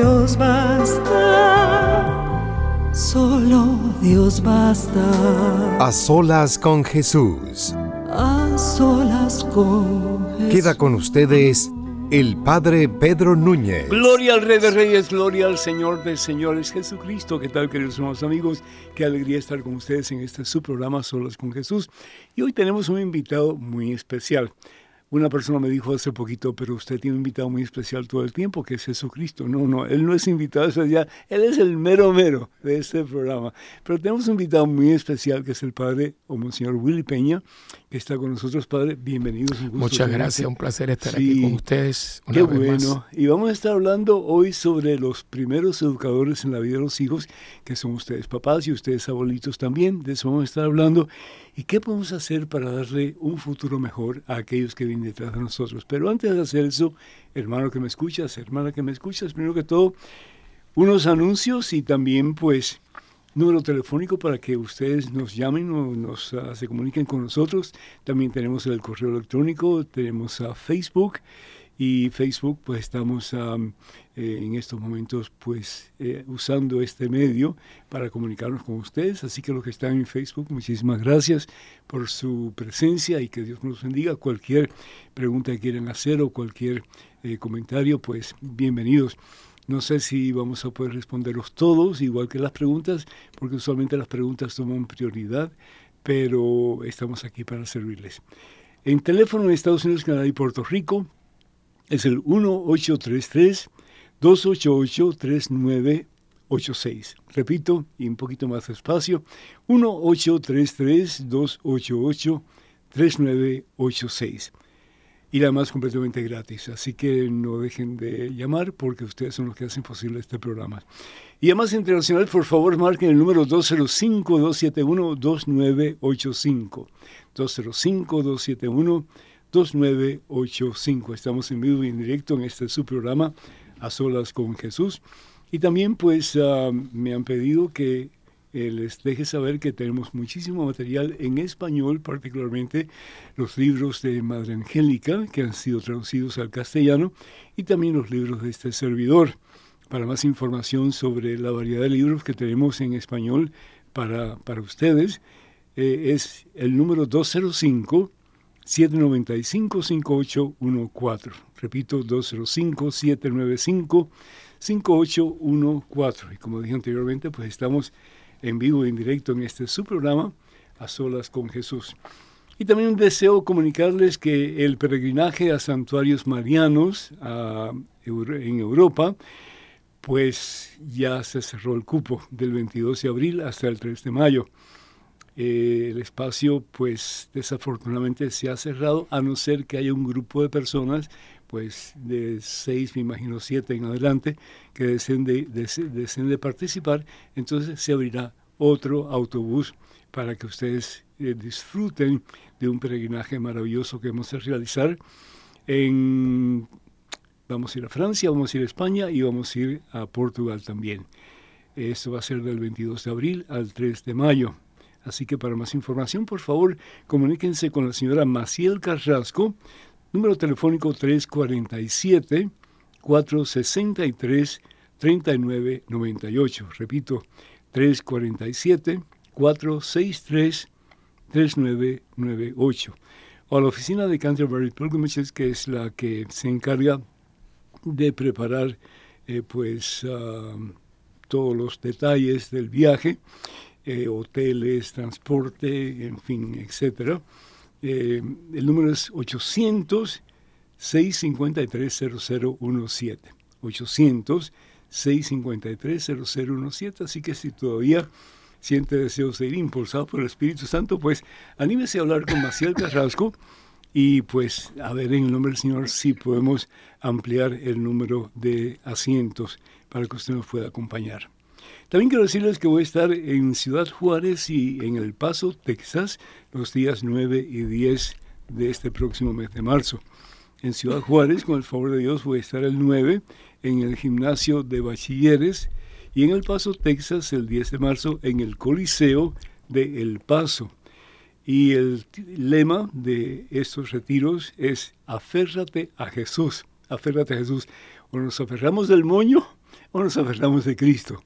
Dios basta, solo Dios basta. A solas con Jesús. A solas con Jesús. Queda con ustedes el Padre Pedro Núñez. Gloria al Rey de Reyes, gloria al Señor de Señores Jesucristo. ¿Qué tal, queridos hermanos amigos? Qué alegría estar con ustedes en este su programa Solas con Jesús. Y hoy tenemos un invitado muy especial. Una persona me dijo hace poquito, pero usted tiene un invitado muy especial todo el tiempo, que es Jesucristo. No, no, él no es invitado especial, él es el mero mero de este programa. Pero tenemos un invitado muy especial, que es el padre o Monseñor Willy Peña, que está con nosotros, padre. Bienvenidos. Muchas gracias, un placer estar aquí con ustedes. Una qué bueno. Y vamos a estar hablando hoy sobre los primeros educadores en la vida de los hijos, que son ustedes papás y ustedes abuelitos también. De eso vamos a estar hablando. ¿Y qué podemos hacer para darle un futuro mejor a aquellos que vienen detrás de nosotros? Pero antes de hacer eso, hermano que me escuchas, hermana que me escuchas, primero que todo, unos anuncios y también pues número telefónico para que ustedes nos llamen o nos ah, se comuniquen con nosotros. También tenemos el correo electrónico, tenemos a Facebook y Facebook pues estamos eh, en estos momentos pues eh, usando este medio para comunicarnos con ustedes. Así que los que están en Facebook muchísimas gracias por su presencia y que Dios nos bendiga. Cualquier pregunta que quieran hacer o cualquier eh, comentario pues bienvenidos. No sé si vamos a poder responderlos todos igual que las preguntas porque usualmente las preguntas toman prioridad pero estamos aquí para servirles. En teléfono en Estados Unidos, Canadá y Puerto Rico es el 1833-288-3986. Repito, y un poquito más despacio, 1833-288-3986. Y además completamente gratis, así que no dejen de llamar porque ustedes son los que hacen posible este programa. Y además internacional, por favor, marquen el número 205-271-2985. 205-271-2985. 2985. Estamos en vivo y en directo en este su programa A Solas con Jesús. Y también pues ah, me han pedido que eh, les deje saber que tenemos muchísimo material en español, particularmente los libros de Madre Angélica que han sido traducidos al castellano y también los libros de este servidor. Para más información sobre la variedad de libros que tenemos en español para, para ustedes, eh, es el número 205 795-5814. Repito, 205-795-5814. Y como dije anteriormente, pues estamos en vivo en directo en este su programa, A Solas con Jesús. Y también deseo comunicarles que el peregrinaje a santuarios marianos en Europa, pues ya se cerró el cupo del 22 de abril hasta el 3 de mayo. Eh, el espacio pues desafortunadamente se ha cerrado a no ser que haya un grupo de personas pues de seis, me imagino siete en adelante, que deseen de, participar, entonces se abrirá otro autobús para que ustedes eh, disfruten de un peregrinaje maravilloso que vamos a realizar. En, vamos a ir a Francia, vamos a ir a España y vamos a ir a Portugal también. Esto va a ser del 22 de abril al 3 de mayo. Así que para más información, por favor, comuníquense con la señora Maciel Carrasco, número telefónico 347 463 3998. Repito, 347 463 3998. o a la oficina de Canterbury Pilgrimages, que es la que se encarga de preparar eh, pues ah, todos los detalles del viaje, eh, hoteles, transporte, en fin, etcétera. Eh, el número es 800 653 0017. 800 653 0017. Así que si todavía siente deseos de ir impulsado por el Espíritu Santo, pues anímese a hablar con Maciel Carrasco y pues a ver en el nombre del Señor si podemos ampliar el número de asientos para que usted nos pueda acompañar. También quiero decirles que voy a estar en Ciudad Juárez y en El Paso, Texas, los días 9 y 10 de este próximo mes de marzo. En Ciudad Juárez, con el favor de Dios, voy a estar el 9 en el gimnasio de bachilleres y en El Paso, Texas, el 10 de marzo en el Coliseo de El Paso. Y el lema de estos retiros es aférrate a Jesús, aférrate a Jesús. O nos aferramos del moño o nos aferramos de Cristo.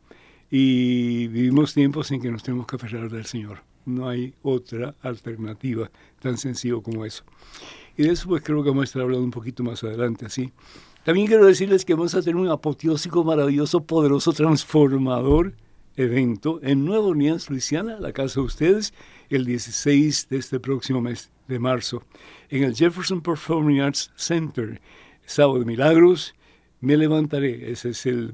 Y vivimos tiempos en que nos tenemos que aferrar del Señor. No hay otra alternativa tan sencillo como eso. Y de eso pues creo que vamos a estar hablando un poquito más adelante, ¿sí? También quiero decirles que vamos a tener un apoteósico maravilloso, poderoso, transformador evento en Nueva Orleans, Luisiana, la casa de ustedes, el 16 de este próximo mes de marzo, en el Jefferson Performing Arts Center. Sábado de Milagros, me levantaré. Ese es el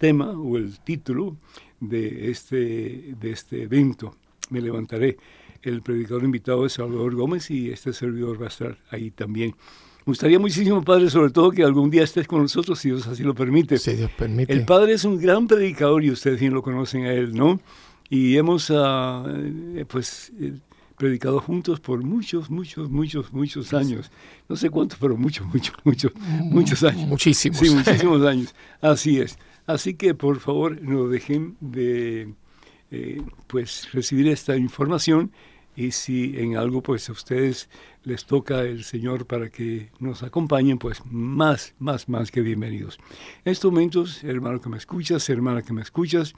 tema o el título de este, de este evento. Me levantaré. El predicador invitado es Salvador Gómez y este servidor va a estar ahí también. Me gustaría muchísimo, Padre, sobre todo que algún día estés con nosotros, si Dios así lo permite. Si Dios permite. El Padre es un gran predicador y ustedes bien lo conocen a él, ¿no? Y hemos, uh, pues, eh, predicado juntos por muchos, muchos, muchos, muchos años. No sé cuántos, pero muchos, muchos, muchos, muchos años. Muchísimos. Sí, muchísimos años. Así es. Así que, por favor, no dejen de, eh, pues, recibir esta información y si en algo pues a ustedes les toca el Señor para que nos acompañen, pues más, más, más que bienvenidos. En estos momentos, hermano que me escuchas, hermana que me escuchas,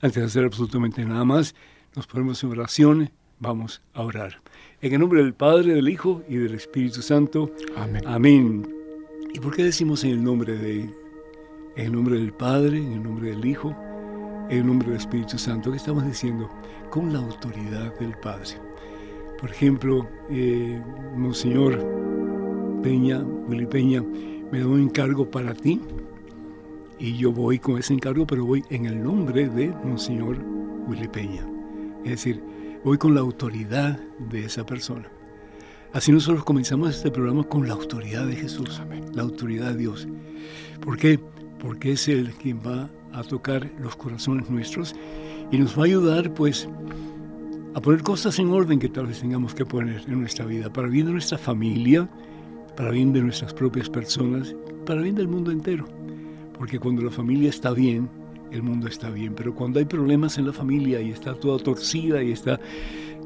antes de hacer absolutamente nada más, nos ponemos en oración, vamos a orar. En el nombre del Padre, del Hijo y del Espíritu Santo. Amén. Amén. ¿Y por qué decimos en el nombre de, en el nombre del Padre, en el nombre del Hijo, en el nombre del Espíritu Santo? ¿Qué estamos diciendo? Con la autoridad del Padre. Por ejemplo, eh, Monseñor Peña, Willy Peña, me da un encargo para ti y yo voy con ese encargo, pero voy en el nombre de Monseñor Willy Peña. Es decir, voy con la autoridad de esa persona. Así nosotros comenzamos este programa con la autoridad de Jesús, la autoridad de Dios. ¿Por qué? Porque es Él quien va a tocar los corazones nuestros y nos va a ayudar, pues, a poner cosas en orden que tal vez tengamos que poner en nuestra vida, para bien de nuestra familia, para bien de nuestras propias personas, para bien del mundo entero. Porque cuando la familia está bien, el mundo está bien. Pero cuando hay problemas en la familia y está toda torcida y está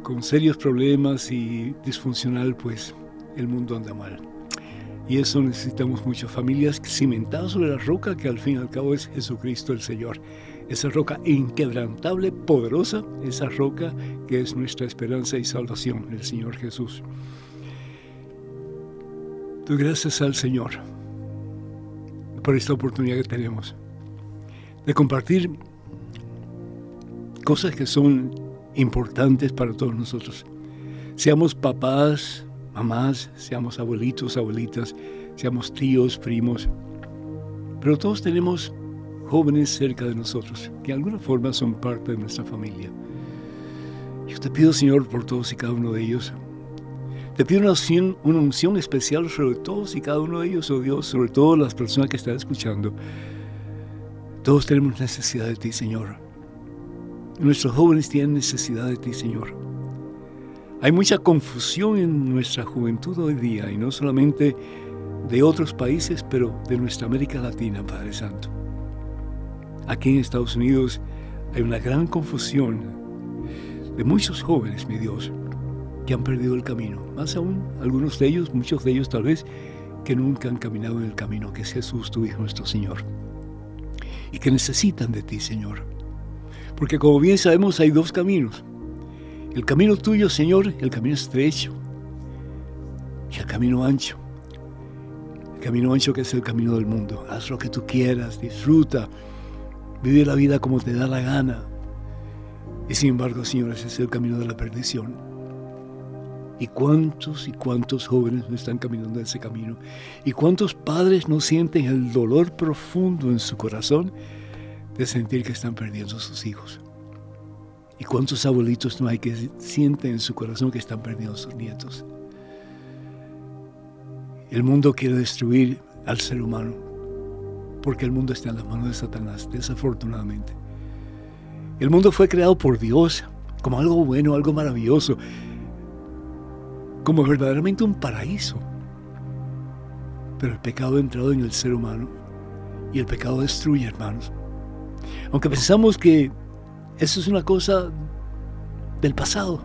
con serios problemas y disfuncional, pues el mundo anda mal. Y eso necesitamos mucho. Familias cimentadas sobre la roca que al fin y al cabo es Jesucristo el Señor esa roca inquebrantable, poderosa, esa roca que es nuestra esperanza y salvación, el Señor Jesús. Doy gracias al Señor por esta oportunidad que tenemos de compartir cosas que son importantes para todos nosotros. Seamos papás, mamás, seamos abuelitos, abuelitas, seamos tíos, primos, pero todos tenemos jóvenes cerca de nosotros, que de alguna forma son parte de nuestra familia. Yo te pido, Señor, por todos y cada uno de ellos. Te pido una unción, especial sobre todos y cada uno de ellos, oh Dios, sobre todas las personas que están escuchando. Todos tenemos necesidad de ti, Señor. Nuestros jóvenes tienen necesidad de ti, Señor. Hay mucha confusión en nuestra juventud hoy día, y no solamente de otros países, pero de nuestra América Latina, Padre Santo. Aquí en Estados Unidos hay una gran confusión de muchos jóvenes, mi Dios, que han perdido el camino. Más aún, algunos de ellos, muchos de ellos tal vez, que nunca han caminado en el camino que es Jesús, tu Hijo, nuestro Señor. Y que necesitan de ti, Señor. Porque como bien sabemos, hay dos caminos. El camino tuyo, Señor, el camino estrecho. y el camino ancho. El camino ancho que es el camino del mundo. Haz lo que tú quieras, disfruta, vive la vida como te da la gana. Y sin embargo, Señor, ese es el camino de la perdición. ¿Y cuántos y cuántos jóvenes no están caminando ese camino? ¿Y cuántos padres no sienten el dolor profundo en su corazón de sentir que están perdiendo a sus hijos? ¿Y cuántos abuelitos no hay que sienten en su corazón que están perdiendo sus nietos? El mundo quiere destruir al ser humano porque el mundo está en las manos de Satanás, desafortunadamente. El mundo fue creado por Dios como algo bueno, algo maravilloso, como verdaderamente un paraíso. Pero el pecado ha entrado en el ser humano y el pecado destruye, hermanos. Aunque pensamos que eso es una cosa del pasado.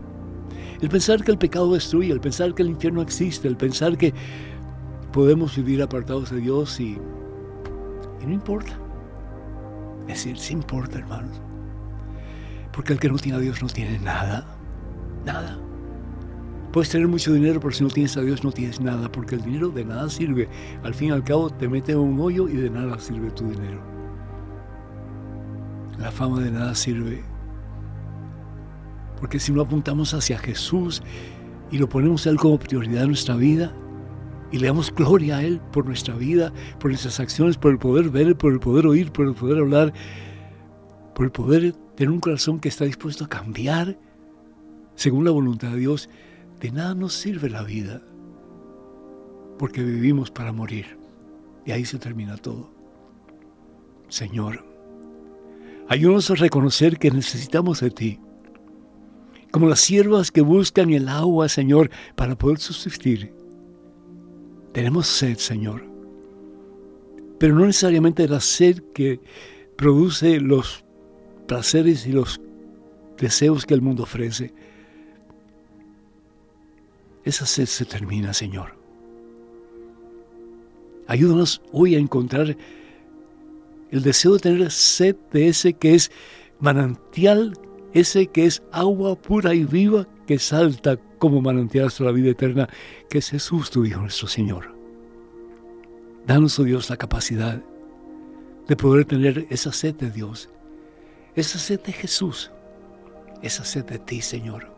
El pensar que el pecado destruye, el pensar que el infierno existe, el pensar que podemos vivir apartados de Dios y, y no importa. Es decir, sí importa, hermanos. Porque el que no tiene a Dios no tiene nada. Nada. Puedes tener mucho dinero, pero si no tienes a Dios no tienes nada, porque el dinero de nada sirve. Al fin y al cabo te mete en un hoyo y de nada sirve tu dinero. La fama de nada sirve. Porque si no apuntamos hacia Jesús y lo ponemos a Él como prioridad en nuestra vida y le damos gloria a Él por nuestra vida, por nuestras acciones, por el poder ver, por el poder oír, por el poder hablar, por el poder tener un corazón que está dispuesto a cambiar según la voluntad de Dios, de nada nos sirve la vida, porque vivimos para morir. Y ahí se termina todo. Señor, ayúdanos a reconocer que necesitamos de ti, como las siervas que buscan el agua, Señor, para poder subsistir. Tenemos sed, Señor, pero no necesariamente la sed que produce los placeres y los deseos que el mundo ofrece, esa sed se termina, Señor. Ayúdanos hoy a encontrar el deseo de tener sed de ese que es manantial, ese que es agua pura y viva que salta como manantial hasta la vida eterna, que es Jesús, tu Hijo, nuestro Señor. Danos, oh Dios, la capacidad de poder tener esa sed de Dios, esa sed de Jesús, esa sed de ti, Señor.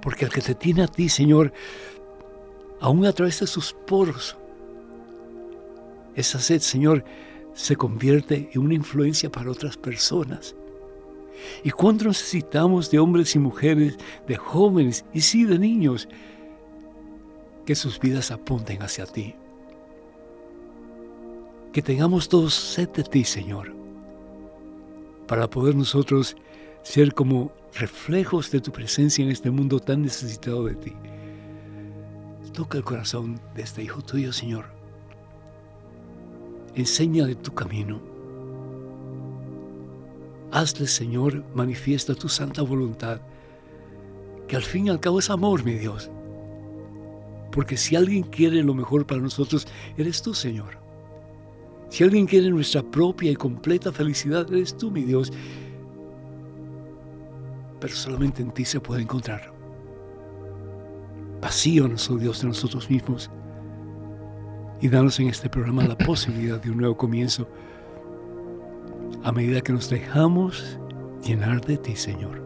Porque el que te tiene a ti, Señor, aún a través de sus poros, esa sed, Señor, se convierte en una influencia para otras personas. ¿Y cuánto necesitamos de hombres y mujeres, de jóvenes y sí de niños, que sus vidas apunten hacia ti? Que tengamos todos sed de ti, Señor, para poder nosotros ser como reflejos de tu presencia en este mundo tan necesitado de ti. Toca el corazón de este hijo tuyo, Señor. Enséñale tu camino. Hazle, Señor, manifiesta tu santa voluntad, que al fin y al cabo es amor, mi Dios. Porque si alguien quiere lo mejor para nosotros, eres tú, Señor. Si alguien quiere nuestra propia y completa felicidad, eres tú, mi Dios pero solamente en ti se puede encontrar. Vacíonos, oh Dios, de nosotros mismos y danos en este programa la posibilidad de un nuevo comienzo a medida que nos dejamos llenar de ti, Señor.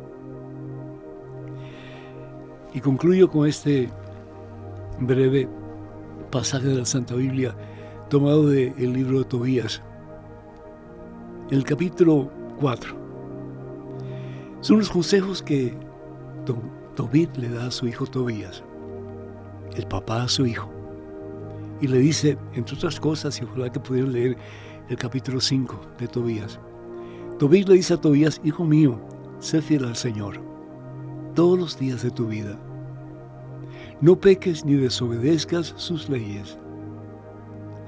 Y concluyo con este breve pasaje de la Santa Biblia tomado del libro de Tobías, el capítulo 4. Son los consejos que Tobit le da a su hijo Tobías, el papá a su hijo. Y le dice, entre otras cosas, y ojalá que pudieran leer el capítulo 5 de Tobías. Tobit le dice a Tobías, hijo mío, sé fiel al Señor todos los días de tu vida. No peques ni desobedezcas sus leyes.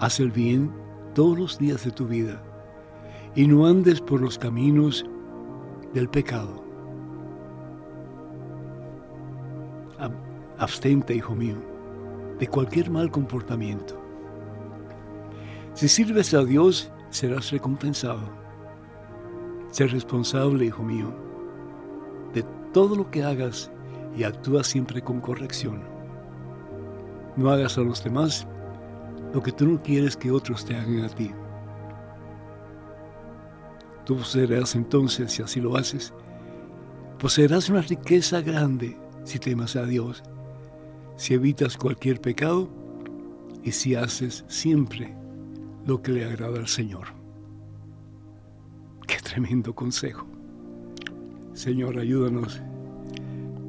Haz el bien todos los días de tu vida y no andes por los caminos del pecado Abstente, hijo mío, de cualquier mal comportamiento. Si sirves a Dios, serás recompensado. Sé responsable, hijo mío, de todo lo que hagas y actúa siempre con corrección. no hagas a los demás lo que tú no quieres que otros te hagan a ti. Tú poseerás entonces, si así lo haces, poseerás una riqueza grande si temas a Dios, si evitas cualquier pecado y si haces siempre lo que le agrada al Señor. Qué tremendo consejo. Señor, ayúdanos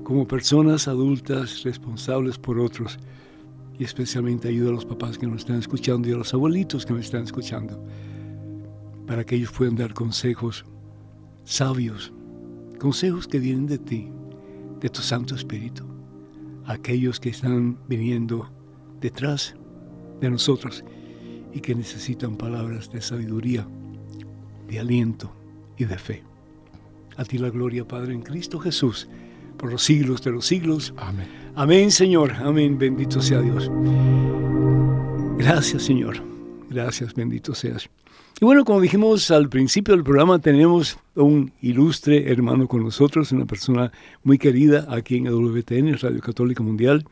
como personas adultas responsables por otros y especialmente ayuda a los papás que nos están escuchando y a los abuelitos que nos están escuchando para que ellos puedan dar consejos sabios, consejos que vienen de ti, de tu Santo Espíritu, aquellos que están viniendo detrás de nosotros y que necesitan palabras de sabiduría, de aliento y de fe. A ti la gloria, Padre, en Cristo Jesús, por los siglos de los siglos. Amén. Amén, Señor. Amén. Bendito sea Dios. Gracias, Señor. Gracias, bendito seas. Y bueno, como dijimos al principio del programa, tenemos un ilustre hermano con nosotros, una persona muy querida aquí en WTN, Radio Católica Mundial.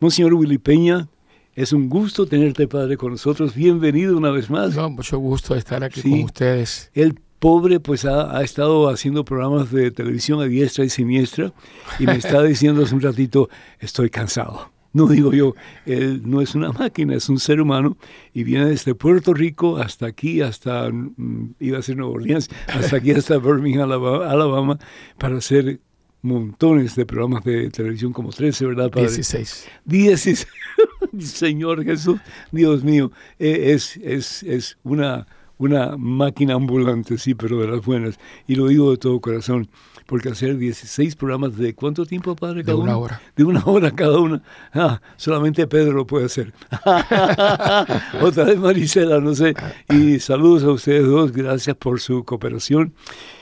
Monseñor Willy Peña, es un gusto tenerte, Padre, con nosotros. Bienvenido una vez más. No, mucho gusto estar aquí con ustedes. El pobre, pues ha, ha, estado haciendo programas de televisión a diestra y siniestra y me está diciendo hace un ratito, estoy cansado. No digo yo, él no es una máquina, es un ser humano y viene desde Puerto Rico hasta aquí, hasta, mm, iba a ser Nueva Orleans, hasta aquí, hasta Birmingham, Alabama, Alabama, para hacer montones de programas de televisión, como 13, ¿verdad, padre? 16. 16. Señor Jesús, Dios mío, eh, es, es, es una, una máquina ambulante, sí, pero de las buenas. Y lo digo de todo corazón porque hacer 16 programas de cuánto tiempo, padre? Cada de una uno? hora. De una hora cada uno. Ah, solamente Pedro lo puede hacer. Otra vez Marisela, no sé. Y saludos a ustedes dos, gracias por su cooperación.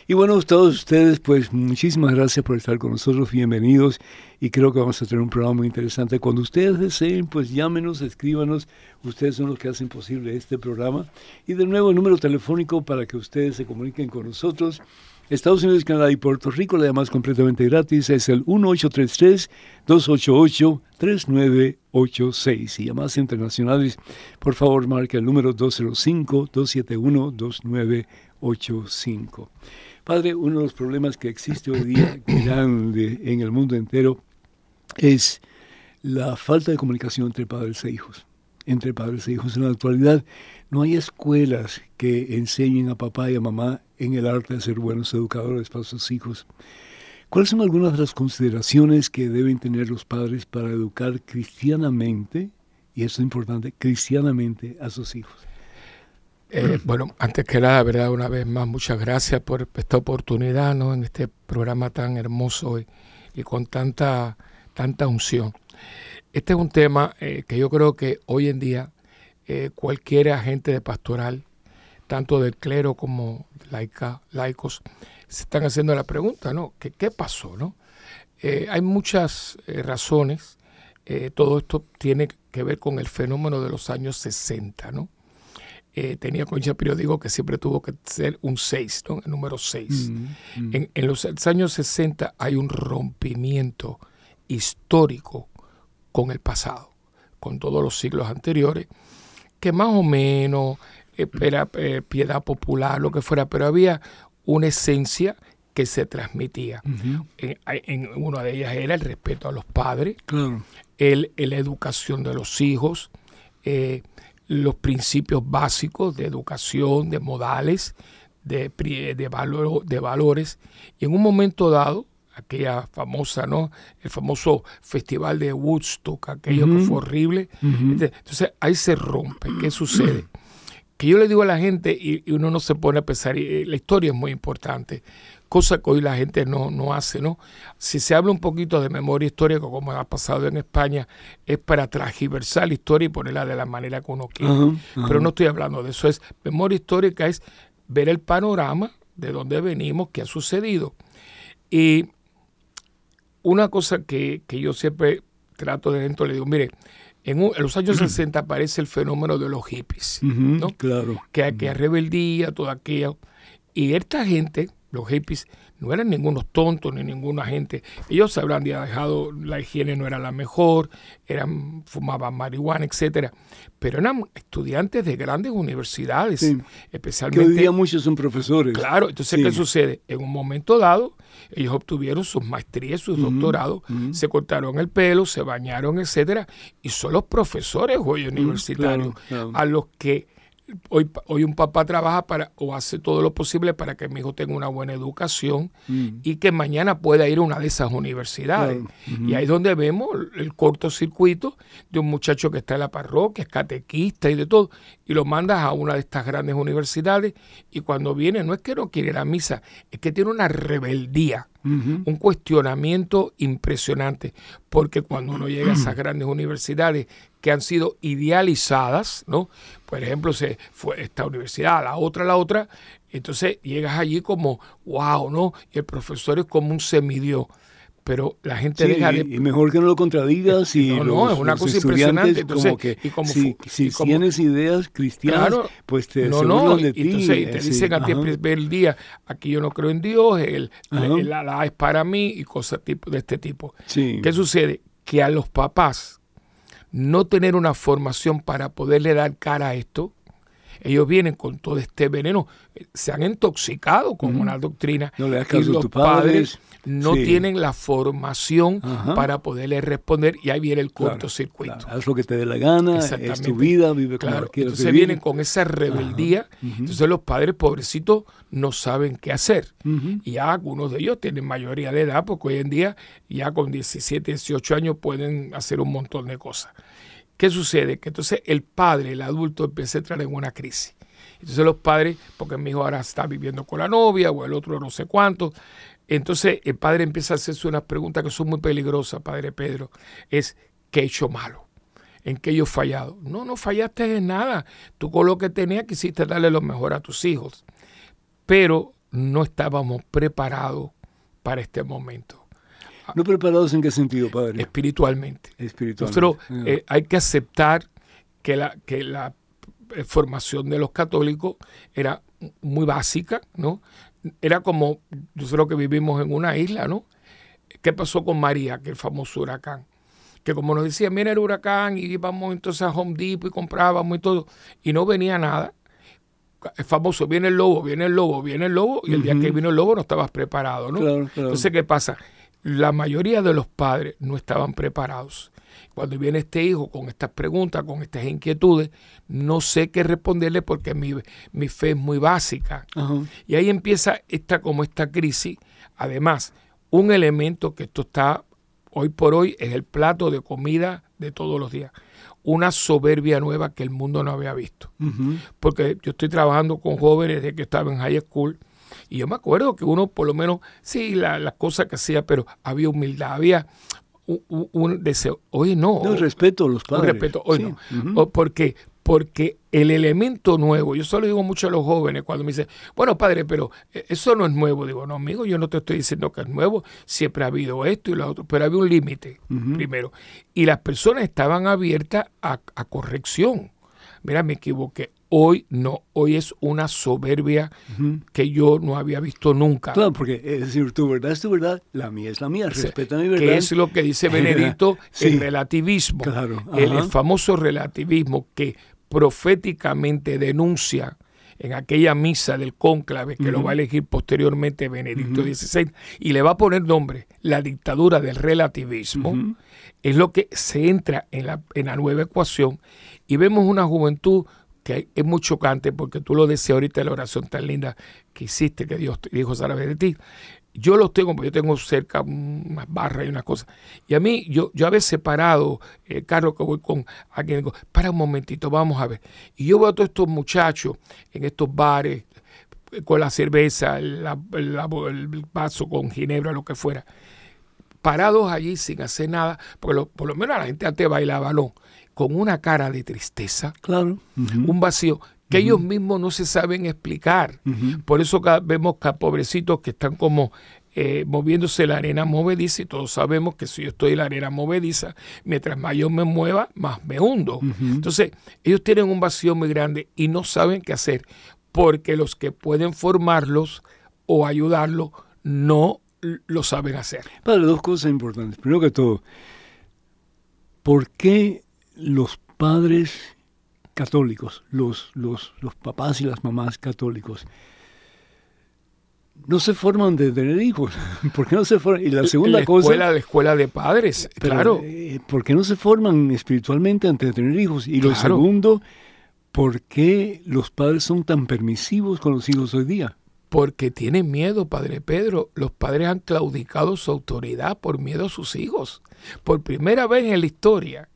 Y bueno, todos ustedes, pues muchísimas gracias por estar con nosotros, bienvenidos. Y creo que vamos a tener un programa muy interesante. Cuando ustedes deseen, pues llámenos, escríbanos. Ustedes son los que hacen posible este programa. Y de nuevo, el número telefónico para que ustedes se comuniquen con nosotros. Estados Unidos, Canadá y Puerto Rico, la llamas completamente gratis, es el 1833-288-3986. Y llamadas internacionales, por favor, marque el número 205-271-2985. Padre, uno de los problemas que existe hoy día grande en el mundo entero es la falta de comunicación entre padres e hijos. Entre padres e hijos en la actualidad no hay escuelas que enseñen a papá y a mamá en el arte de ser buenos educadores para sus hijos. ¿Cuáles son algunas de las consideraciones que deben tener los padres para educar cristianamente, y eso es importante, cristianamente a sus hijos? Eh, bueno, antes que nada, verdad, una vez más, muchas gracias por esta oportunidad, ¿no? En este programa tan hermoso y, y con tanta, tanta unción. Este es un tema eh, que yo creo que hoy en día eh, cualquier agente de pastoral, tanto del clero como laica, laicos, se están haciendo la pregunta, ¿no? ¿Qué, qué pasó, no? Hay muchas razones. todo esto tiene que ver con el fenómeno de los años 60, ¿no? Eh, tenía concha, pero digo que siempre tuvo que ser un 6, ¿no? el número 6. Mm, mm. En, en, los años 60 hay un rompimiento histórico con el pasado, con todos los siglos anteriores, que más o menos eh, era eh, piedad popular, lo que fuera, pero había una esencia que se transmitía. Uh -huh. en, en, una de ellas era el respeto a los padres, claro. el, la educación de los hijos, eh, los principios básicos de educación, de modales, de, de, valor, de valores. Y en un momento dado, aquella famosa, ¿no? El famoso festival de Woodstock, aquello uh -huh. que fue horrible. Uh -huh. Entonces ahí se rompe. ¿Qué sucede? Que yo le digo a la gente, y, y uno no se pone a pensar, y, la historia es muy importante, cosa que hoy la gente no, no hace, ¿no? Si se habla un poquito de memoria histórica, como ha pasado en España, es para transgiversar la historia y ponerla de la manera que uno quiere. Uh -huh, uh -huh. Pero no estoy hablando de eso, es memoria histórica, es ver el panorama de dónde venimos, qué ha sucedido. Y una cosa que, que yo siempre trato de dentro, le digo, mire, en, un, en, los años 60 aparece el fenómeno de los hippies, uh -huh, ¿no? Claro. Que aquella rebeldía, todo aquello. Y esta gente, los hippies, no eran ningunos tontos ni ninguna gente. Ellos se habrán dejado, la higiene no era la mejor, eran, fumaban marihuana, etcétera. Pero eran estudiantes de grandes universidades, especialmente. Que hoy día muchos son profesores. Claro, entonces, ¿qué sucede? En un momento dado, ellos obtuvieron sus maestrías, sus doctorados, se cortaron el pelo, se bañaron, etcétera, y son los profesores hoy universitarios a los que hoy, hoy un papá trabaja para o hace todo lo posible para que mi hijo tenga una buena educación mm. y que mañana pueda ir a una de esas universidades. Y ahí es donde vemos el cortocircuito de un muchacho que está en la parroquia, es catequista y de todo, y lo mandas a una de estas grandes universidades y cuando viene no es que no quiere ir a misa, es que tiene una rebeldía un cuestionamiento impresionante, porque cuando uno llega a esas grandes universidades que han sido idealizadas, ¿no? Por ejemplo, se fue esta universidad, la otra, la otra, entonces llegas allí como, wow, ¿no? Y el profesor es como un semidios pero la gente deja de... Y mejor que no lo contradigas y no, no, es una cosa impresionante. Entonces, como que si, tienes ideas cristianas, pues te no, no, de ti. Entonces, y te dicen a ti el primer día, aquí yo no creo en Dios, el, la, la, es para mí y cosas tipo, de este tipo. ¿Qué sucede? Que a los papás no tener una formación para poderle dar cara a esto, ellos vienen con todo este veneno, se han intoxicado con una doctrina no le caso los padres no tienen la formación para poderle responder y ahí viene el cortocircuito. Claro, Haz lo que te dé la gana, es tu vida, vive claro. Entonces vienen con esa rebeldía, entonces los padres pobrecitos no saben qué hacer. Y ya algunos de ellos tienen mayoría de edad, porque hoy en día ya con 17, 18 años pueden hacer un montón de cosas. ¿Qué sucede? Que entonces el padre, el adulto, empieza a entrar en una crisis. Entonces los padres, porque mi hijo ahora está viviendo con la novia o el otro no sé cuánto, entonces el padre empieza a hacerse unas preguntas que son muy peligrosas, padre Pedro. Es, ¿qué he hecho malo? ¿En qué yo he fallado? No, no fallaste en nada. Tú con lo que tenías quisiste darle lo mejor a tus hijos. Pero no estábamos preparados para este momento. ¿No preparados en qué sentido, padre? Espiritualmente. Espiritualmente. Nosotros eh, hay que aceptar que la, que la eh, formación de los católicos era muy básica, ¿no? Era como, nosotros que vivimos en una isla, ¿no? ¿Qué pasó con María, que el famoso huracán? Que como nos decía, mira el huracán, y íbamos entonces a Home Depot y comprábamos y todo, y no venía nada. El famoso, viene el lobo, viene el lobo, viene el lobo, y el día que vino el lobo no estabas preparado, ¿no? Entonces, ¿qué pasa? La mayoría de los padres no estaban preparados. Cuando viene este hijo con estas preguntas, con estas inquietudes, no sé qué responderle porque mi, mi fe es muy básica. Y ahí empieza esta como esta crisis. Además, un elemento que esto está hoy por hoy es el plato de comida de todos los días. Una soberbia nueva que el mundo no había visto. Porque yo estoy trabajando con jóvenes desde que estaba en high school y yo me acuerdo que uno por lo menos, sí, las la cosas que hacía, pero había humildad, había un, deseo. Hoy no. No, respeto a los padres. respeto, hoy no. porque, porque el elemento nuevo, yo solo digo mucho a los jóvenes cuando me dicen, bueno, padre, pero eh, eso no es nuevo. Digo, no, amigo, yo no te estoy diciendo que es nuevo, siempre ha habido esto y lo otro, pero había un límite primero. Y las personas estaban abiertas a, a corrección. Mira, me equivoqué. Hoy no, hoy es una soberbia que yo no había visto nunca. Claro, porque es decir, tu verdad es tu verdad, la mía es la mía, respeta mi verdad. Que es lo que dice Benedicto, el relativismo, claro. el, famoso relativismo que proféticamente denuncia en aquella misa del cónclave que lo va a elegir posteriormente Benedicto XVI y le va a poner nombre, la dictadura del relativismo, es lo que se entra en la, en la nueva ecuación y vemos una juventud que es muy chocante porque tú lo decías ahorita la oración tan linda que hiciste, que Dios dijo a de ti. Yo los tengo, porque yo tengo cerca unas barras y unas cosas. Y a mí, yo, yo a veces parado, el carro que voy con alguien, digo, para un momentito, vamos a ver. Y yo veo a todos estos muchachos en estos bares, con la cerveza, el vaso con ginebra, lo que fuera, parados allí sin hacer nada, porque por lo menos la gente antes bailaba, ¿no? Con una cara de tristeza, claro. un vacío que ellos mismos no se saben explicar. Por eso vemos que pobrecitos que están como eh, moviéndose la arena movediza y todos sabemos que si yo estoy en la arena movediza, mientras más yo me mueva, más me hundo. Entonces, ellos tienen un vacío muy grande y no saben qué hacer, porque los que pueden formarlos o ayudarlos no lo saben hacer. Padre, dos cosas importantes. Primero que todo, ¿por qué los padres católicos, los, los, los papás y las mamás católicos, no se forman de tener hijos. ¿Por qué no se forman? Y la segunda la cosa. La escuela de padres, claro. Eh, ¿Por qué no se forman espiritualmente antes de tener hijos? Y lo segundo, ¿por qué los padres son tan permisivos con los hijos hoy día? Porque tienen miedo, Padre Pedro. Los padres han claudicado su autoridad por miedo a sus hijos. Por primera vez en la historia,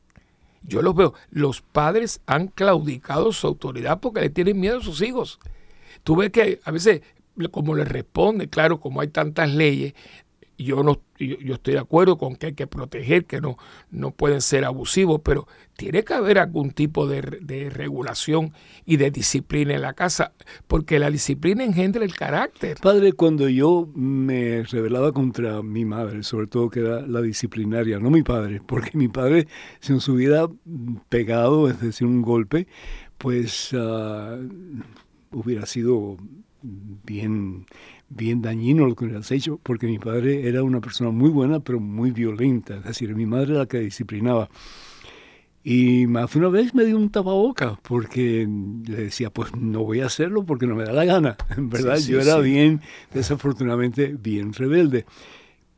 yo los veo, los padres han claudicado su autoridad porque le tienen miedo a sus hijos. Tú ves que a veces como le responde, claro, como hay tantas leyes, yo no yo, estoy de acuerdo con que hay que proteger, que no, no pueden ser abusivos, pero tiene que haber algún tipo de, regulación y de disciplina en la casa, porque la disciplina engendra el carácter. Padre, cuando yo me rebelaba contra mi madre, sobre todo que era la disciplinaria, no mi padre, porque mi padre, si nos hubiera pegado, es decir, un golpe, pues uh, hubiera sido bien, bien dañino lo que me has hecho, porque mi padre era una persona muy buena, pero muy violenta. Es decir, mi madre era la que disciplinaba. Y más de una vez me dio un tapaboca porque le decía, pues no voy a hacerlo porque no me da la gana. En verdad, yo era bien, desafortunadamente, bien rebelde.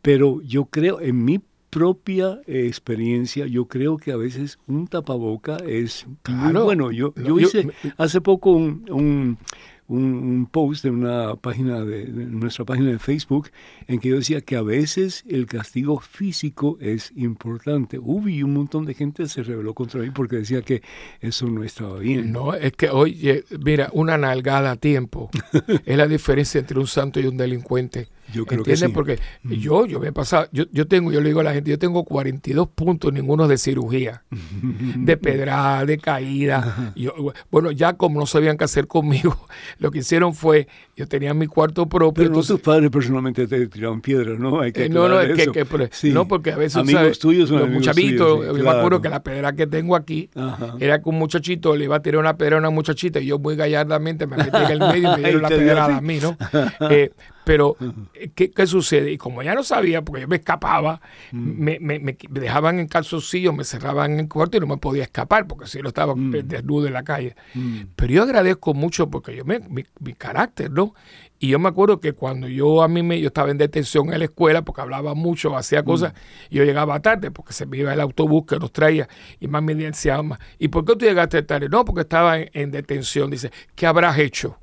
Pero yo creo, en mi propia experiencia, yo creo que a veces un tapaboca es muy bueno. Yo, yo hice hace poco un un, post en una página de, nuestra página de Facebook en que yo decía que a veces el castigo físico es importante. Hubo y un montón de gente se rebeló contra mí porque decía que eso no estaba bien. No, es que oye, mira, una nalgada a tiempo es la diferencia entre un santo y un delincuente. Yo creo que sí. Porque mm. yo, yo me he pasado, yo, yo tengo, yo le digo a la gente, yo tengo 42 puntos, ninguno de cirugía, de pedrada, de caída. Yo, bueno, ya como no sabían qué hacer conmigo, lo que hicieron fue, yo tenía mi cuarto propio. Pero tus padres personalmente te tiraron piedras, ¿no? Hay que eh, no, no, es que, no, porque a veces amigos tuyos los muchachitos, yo me acuerdo que la pedra que tengo aquí era que un muchachito le iba a tirar una pedra a una muchachita y yo muy gallardamente me metí en el medio y me dieron la pedrada a mí, ¿no? Eh, pero, eh, ¿qué, ¿qué, sucede? Y como ya no sabía, porque yo me escapaba, mm. me, me, me, dejaban en calzoncillo, me cerraban en el cuarto y no me podía escapar, porque si no estaba mm. desnudo en la calle. Mm. Pero yo agradezco mucho porque yo me, mi, mi, carácter, ¿no? Y yo me acuerdo que cuando yo a mí me, yo estaba en detención en la escuela, porque hablaba mucho, hacía cosas, yo llegaba tarde, porque se me iba el autobús que nos traía, y más me decía, ¿y por qué tú llegaste tarde? No, porque estaba en, en detención. Dice, ¿qué habrás hecho?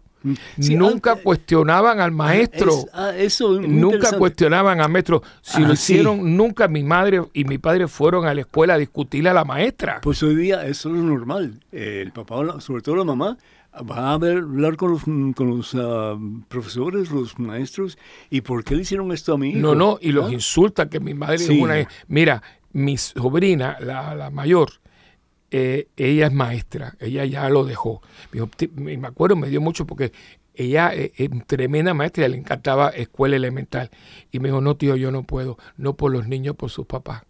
Nunca cuestionaban al maestro. Ah, eso nunca cuestionaban al maestro. Si lo ah, hicieron, nunca mi madre y mi padre fueron a la escuela a discutirle a la maestra. Pues hoy día eso es normal. el papá, sobre todo la mamá, va a hablar con los, con los ah, profesores, los maestros, y por qué le hicieron esto a mí. No, no, y los insulta que mi madre es una... Mira, mi sobrina, la, la mayor, eh, ella es maestra, ella ya lo dejó. Me, me acuerdo, me dio mucho porque ella eh, es tremenda maestra, le encantaba escuela elemental. Y me dijo, no tío, yo no puedo, no por los niños, por sus papás.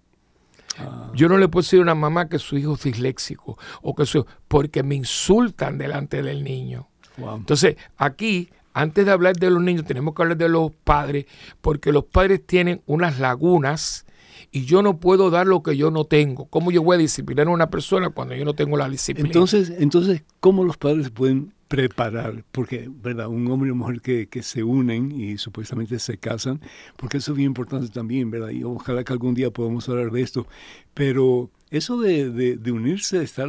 Ah. Yo no le puedo decir a una mamá que su hijo es disléxico o que su porque me insultan delante del niño. Entonces, aquí, antes de hablar de los niños, tenemos que hablar de los padres, porque los padres tienen unas lagunas y yo no puedo dar lo que yo no tengo. ¿Cómo yo voy a disciplinar a una persona cuando yo no tengo la disciplina? Entonces, entonces ¿cómo los padres pueden preparar? Porque, ¿verdad? Un hombre y una mujer que, que se unen y supuestamente se casan, porque eso es bien importante también, ¿verdad? Y ojalá que algún día podamos hablar de esto. Pero eso de, de, unirse, de estar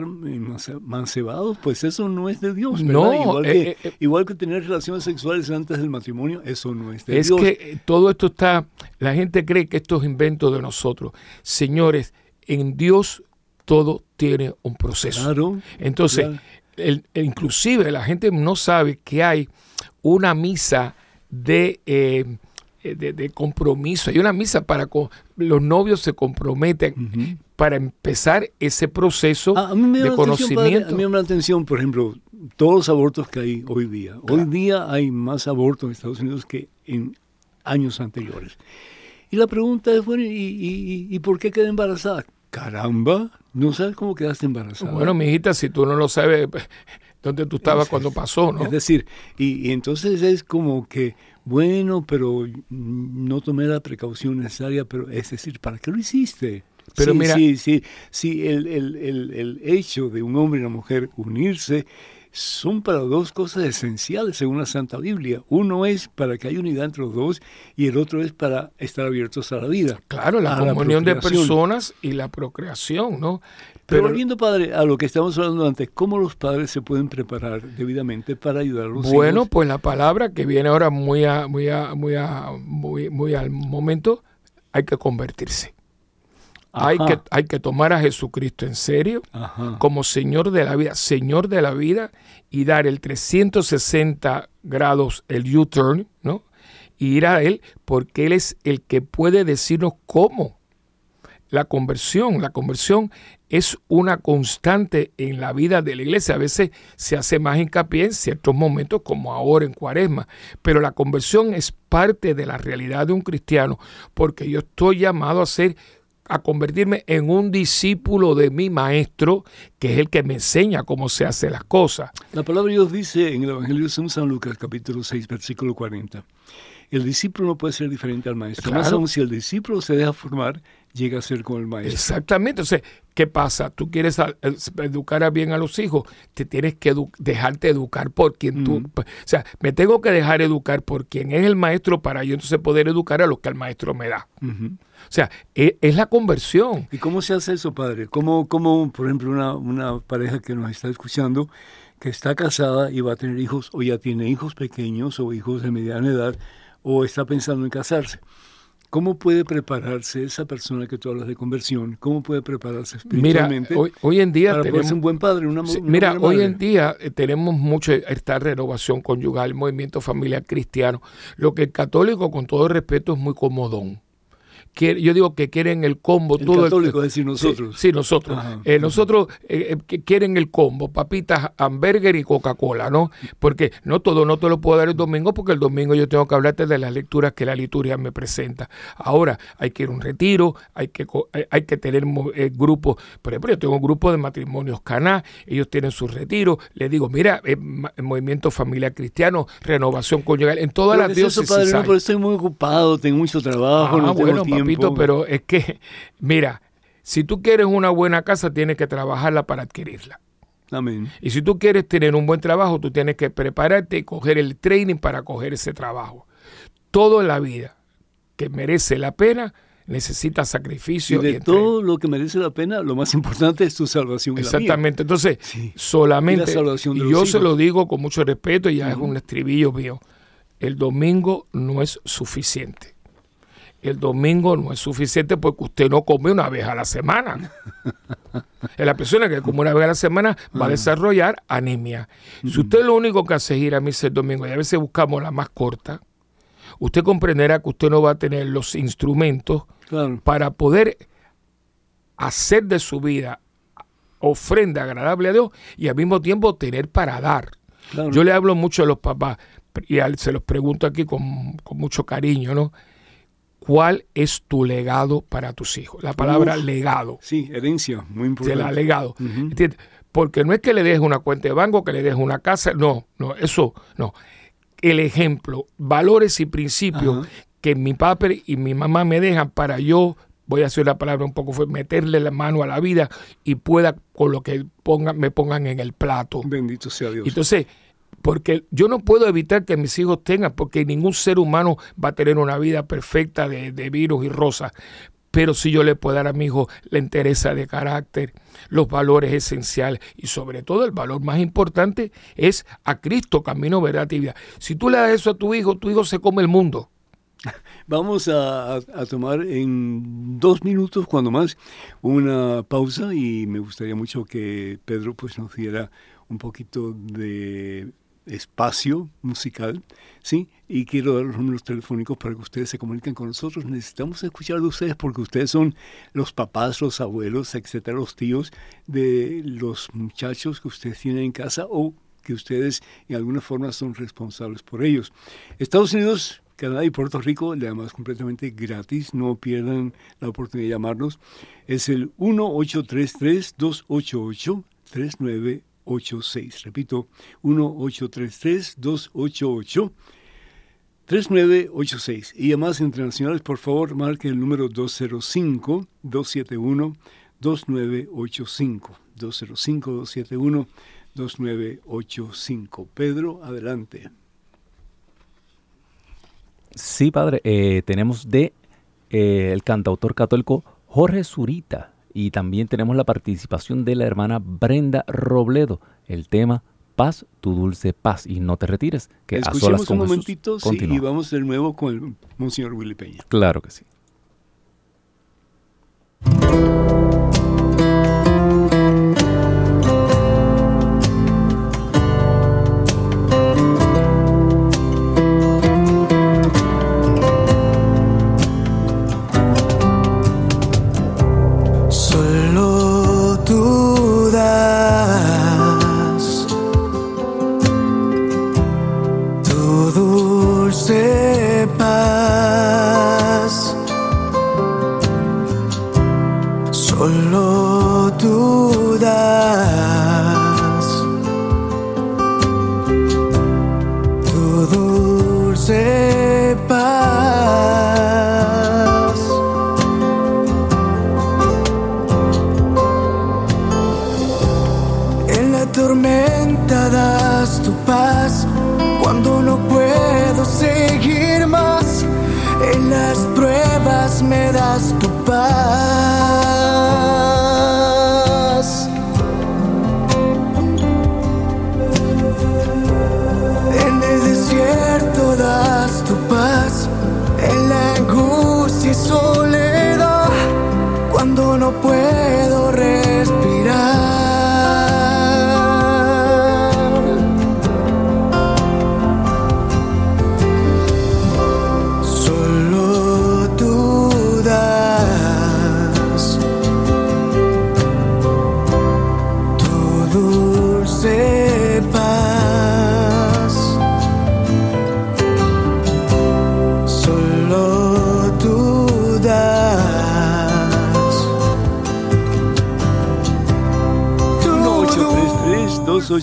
mancebados, pues eso no es de Dios. ¿verdad? No, igual, que, eh, eh, igual que tener relaciones sexuales antes del matrimonio, eso no es de Dios. Es que todo esto está, la gente cree que esto es invento de nosotros. Señores, en Dios todo tiene un proceso. Claro, Entonces, El, inclusive la gente no sabe que hay una misa de... Eh, de, compromiso. Hay una misa para los novios se comprometen para empezar ese proceso ah, de conocimiento. a mí me llama la atención, por ejemplo, todos los abortos que hay hoy día. Hoy día hay más abortos en Estados Unidos que en años anteriores. Y la pregunta es, bueno, ¿y, y, por qué quedé embarazada? Caramba, ¿no sabes cómo quedaste embarazada? Bueno, mi hijita, si tú no lo sabes, donde tú estabas cuando pasó, ¿no? Es decir, y, y, entonces es como que, bueno, pero no tomé la precaución necesaria, pero es decir, ¿para qué lo hiciste? Pero sí, mira, sí, sí, sí, el, el, el, el hecho de un hombre y una mujer unirse son para dos cosas esenciales según la Santa Biblia. Uno es para que haya unidad entre los dos y el otro es para estar abiertos a la vida. Claro, la comunión de personas y la procreación, ¿no? Pero, volviendo, padre, a lo que estamos hablando antes, ¿cómo los padres se pueden preparar debidamente para ayudar a los bueno, hijos? pues la palabra que viene ahora muy a, muy a, muy a, muy, muy al momento, hay que convertirse. Hay que, hay que tomar a Jesucristo en serio Ajá. como Señor de la vida, Señor de la vida, y dar el 360 grados, el U-turn, ¿no? Y ir a Él, porque Él es el que puede decirnos cómo. La conversión, la conversión es una constante en la vida de la iglesia. A veces se hace más hincapié en ciertos momentos, como ahora en Cuaresma, pero la conversión es parte de la realidad de un cristiano, porque yo estoy llamado a ser a convertirme en un discípulo de mi maestro, que es el que me enseña cómo se hacen las cosas. La palabra de Dios dice en el Evangelio según San Lucas, capítulo 6, versículo 40. El discípulo no puede ser diferente al maestro. Más Claro. aún si el discípulo se deja formar, llega a ser como el maestro. Exactamente. Entonces, ¿qué pasa? Tú quieres a- eh, educar a bien a los hijos, te tienes que edu- dejarte educar por quien tú... Ujú. O sea, me tengo que dejar educar por quien es el maestro para yo entonces poder educar a los que el maestro me da. O sea, e- es, la conversión. ¿Y cómo se hace eso, padre? ¿Cómo, cómo por ejemplo, una, una pareja que nos está escuchando, que está casada y va a tener hijos, o ya tiene hijos pequeños, o hijos de mediana edad, o está pensando en casarse? ¿Cómo puede prepararse esa persona que tú hablas de conversión? ¿Cómo puede prepararse Mira, espiritualmente hoy, hoy en día para tenemos... un buen padre, una, Sí, una mira, buena hoy en día eh, tenemos mucho esta renovación conyugal, el movimiento familiar cristiano. Lo que el católico, con todo respeto, es muy comodón. Quiere- yo digo que quieren el combo. El todo católico, es decir, nosotros. Sí, nosotros. Eh, nosotros eh, eh, que quieren el combo, papitas, hamburger y Coca-Cola, ¿no? Porque no todo no te lo puedo dar el domingo porque el domingo yo tengo que hablarte de las lecturas que la liturgia me presenta. Ahora hay que ir a un retiro, hay que, co- hay, que tener eh, grupos. Por ejemplo, yo tengo un grupo de matrimonios caná, ellos tienen sus retiros. Les digo, mira, eh, ma- movimiento familiar cristiano, renovación conyugal, en todas Pero las ¿qué es eso, diócesis padre? No, estoy muy ocupado, tengo mucho trabajo, Ah, no tengo bueno, tiempo. Papito, pero es que, mira, si tú quieres una buena casa, tienes que trabajarla para adquirirla. Amén. Y si tú quieres tener un buen trabajo, tú tienes que prepararte y coger el training para coger ese trabajo. Todo en la vida que merece la pena necesita sacrificio. y de todo lo que merece la pena, lo más importante es tu salvación. y la mía. Exactamente. Entonces, Sí. solamente, Y la salvación de y yo se lo digo con mucho respeto, y ya es un estribillo mío, el domingo no es suficiente. El domingo no es suficiente porque usted no come una vez a la semana. La persona que come una vez a la semana va a desarrollar anemia. Si usted lo único que hace es ir a misa el domingo y a veces buscamos la más corta, usted comprenderá que usted no va a tener los instrumentos Claro. para poder hacer de su vida ofrenda agradable a Dios y al mismo tiempo tener para dar. claro. Yo le hablo mucho a los papás y se los pregunto aquí con, con mucho cariño, ¿no? ¿Cuál es tu legado para tus hijos? La palabra Uf. legado, Sí, herencia, muy de importante. la legado. ¿entiendes? Porque no es que le dejes una cuenta de banco, que le dejes una casa, no, no, eso no. El ejemplo, valores y principios que mi papá y mi mamá me dejan para yo, voy a hacer la palabra un poco, fue meterle la mano a la vida y pueda con lo que pongan, me pongan en el plato. Bendito sea Dios. Entonces, porque yo no puedo evitar que mis hijos tengan, porque ningún ser humano va a tener una vida perfecta de, virus y rosas. Pero si yo le puedo dar a mi hijo la entereza de carácter, los valores esenciales y sobre todo el valor más importante es a Cristo, camino, verdad y vida. Si tú le das eso a tu hijo, tu hijo se come el mundo. Vamos a tomar en dos minutos, cuando más, una pausa y me gustaría mucho que Pedro pues nos diera un poquito de espacio musical, ¿sí? Y quiero dar los números telefónicos para que ustedes se comuniquen con nosotros. Necesitamos escuchar de ustedes porque ustedes son los papás, los abuelos, etcétera, los tíos de los muchachos que ustedes tienen en casa o que ustedes en alguna forma son responsables por ellos. Estados Unidos, Canadá y Puerto Rico, además completamente gratis, no pierdan la oportunidad de llamarnos. Es el 1-833-288-3989. 3986. Repito, 1833-288-3986. Y además internacionales, por favor, marque el número 205-271-2985. 205-271-2985. Pedro, adelante. Sí, padre, eh, tenemos de eh, el cantautor católico Jorge Zurita y también tenemos la participación de la hermana Brenda Robledo, el tema Paz, tu dulce paz y no te retires. Que Escuchemos un momentito y vamos de nuevo con el Monseñor Willy Peña. Claro que sí. Ocho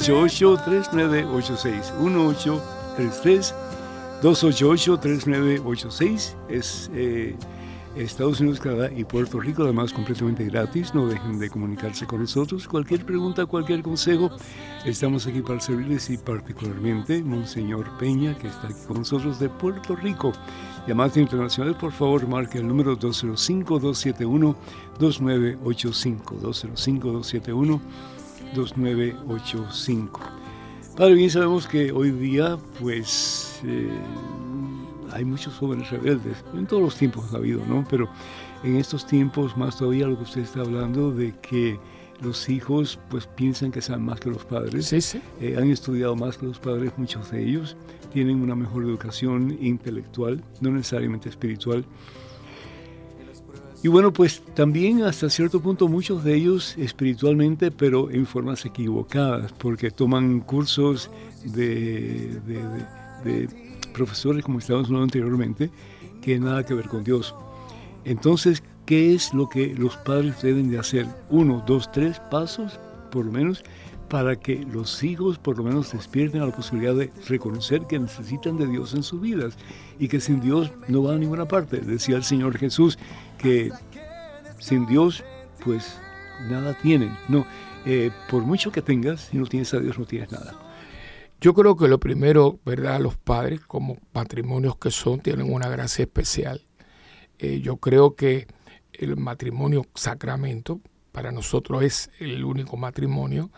3986 1-833-288-3986. Es eh, Estados Unidos, Canadá y Puerto Rico, además completamente gratis. No dejen de comunicarse con nosotros. Cualquier pregunta, cualquier consejo, estamos aquí para servirles y particularmente Monseñor Peña, que está aquí con nosotros de Puerto Rico. Llamadas internacionales, por favor, marque el número 205-271-2985. 205-271-2985. 2985. Padre, bien sabemos que hoy día, pues, eh, hay muchos jóvenes rebeldes. En todos los tiempos ha habido, ¿no? Pero en estos tiempos, más todavía lo que usted está hablando de que los hijos, pues, piensan que saben más que los padres. Sí, sí. Eh, han estudiado más que los padres, muchos de ellos. Tienen una mejor educación intelectual, no necesariamente espiritual. Y bueno, pues también hasta cierto punto muchos de ellos espiritualmente, pero en formas equivocadas, porque toman cursos de, profesores, como estábamos hablando anteriormente, que nada que ver con Dios. Entonces, ¿qué es lo que los padres deben de hacer? Uno, dos, tres pasos, por lo menos, para que los hijos por lo menos despierten a la posibilidad de reconocer que necesitan de Dios en sus vidas y que sin Dios no van a ninguna parte. Decía el Señor Jesús que sin Dios pues nada tienen. No, eh, por mucho que tengas, si no tienes a Dios no tienes nada. Yo creo que lo primero, ¿verdad? Los padres, como patrimonios que son, tienen una gracia especial. Eh, yo creo que el matrimonio sacramento para nosotros es el único matrimonio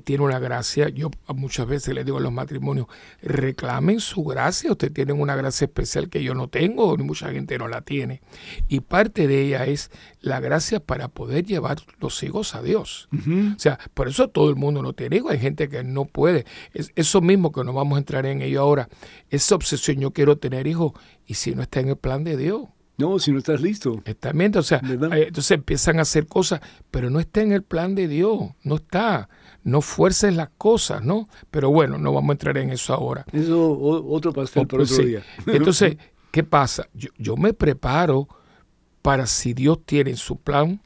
tiene una gracia. Yo muchas veces le digo a los matrimonios, reclamen su gracia, ustedes tienen una gracia especial que yo no tengo, ni mucha gente no la tiene. Y parte de ella es la gracia para poder llevar los hijos a Dios. O sea, por eso todo el mundo no tiene hijos, hay gente que no puede. Es, eso mismo que no vamos a entrar en ello ahora, esa obsesión, yo quiero tener hijos, y si no está en el plan de Dios. No, si no estás listo. Exactamente, o sea, eh, entonces empiezan a hacer cosas, pero no está en el plan de Dios, no está no fuerces las cosas, ¿no? Pero bueno, no vamos a entrar en eso ahora. Eso otro pastel por otro día. Entonces, ¿qué pasa? Yo, me preparo para si Dios tiene en su plan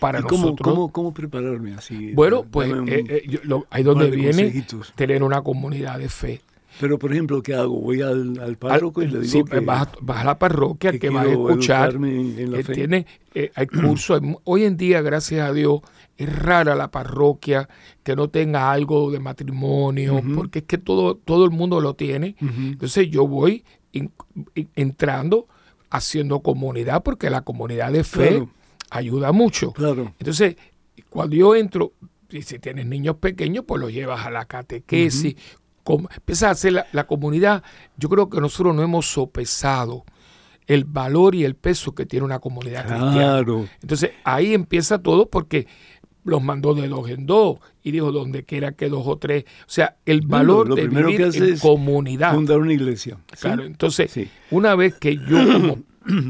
para ¿Y cómo, nosotros. cómo, cómo prepararme así? Bueno, pues un eh, eh, yo- lo- ahí donde viene consejitos. tener una comunidad de fe. Pero, por ejemplo, ¿qué hago? Voy al, al Al- párroco y le digo sí, que, vas, a, vas a la parroquia que, que vas a escuchar. en, la fe. tiene, eh, hay cursos. Hoy en día, gracias a Dios, es rara la parroquia que no tenga algo de matrimonio, porque es que todo, todo el mundo lo tiene. Entonces yo voy in- in- entrando, haciendo comunidad, porque la comunidad de fe Claro. ayuda mucho. Claro. Entonces, cuando yo entro, y si tienes niños pequeños, pues los llevas a la catequesis, empiezas a hacer la, la comunidad. Yo creo que nosotros no hemos sopesado el valor y el peso que tiene una comunidad cristiana. Claro. Entonces, ahí empieza todo porque los mandó de dos en dos y dijo donde quiera que dos o tres. O sea, el valor lo de primero vivir en es comunidad. Fundar una iglesia. ¿sí? Claro, entonces, Sí. una vez que yo como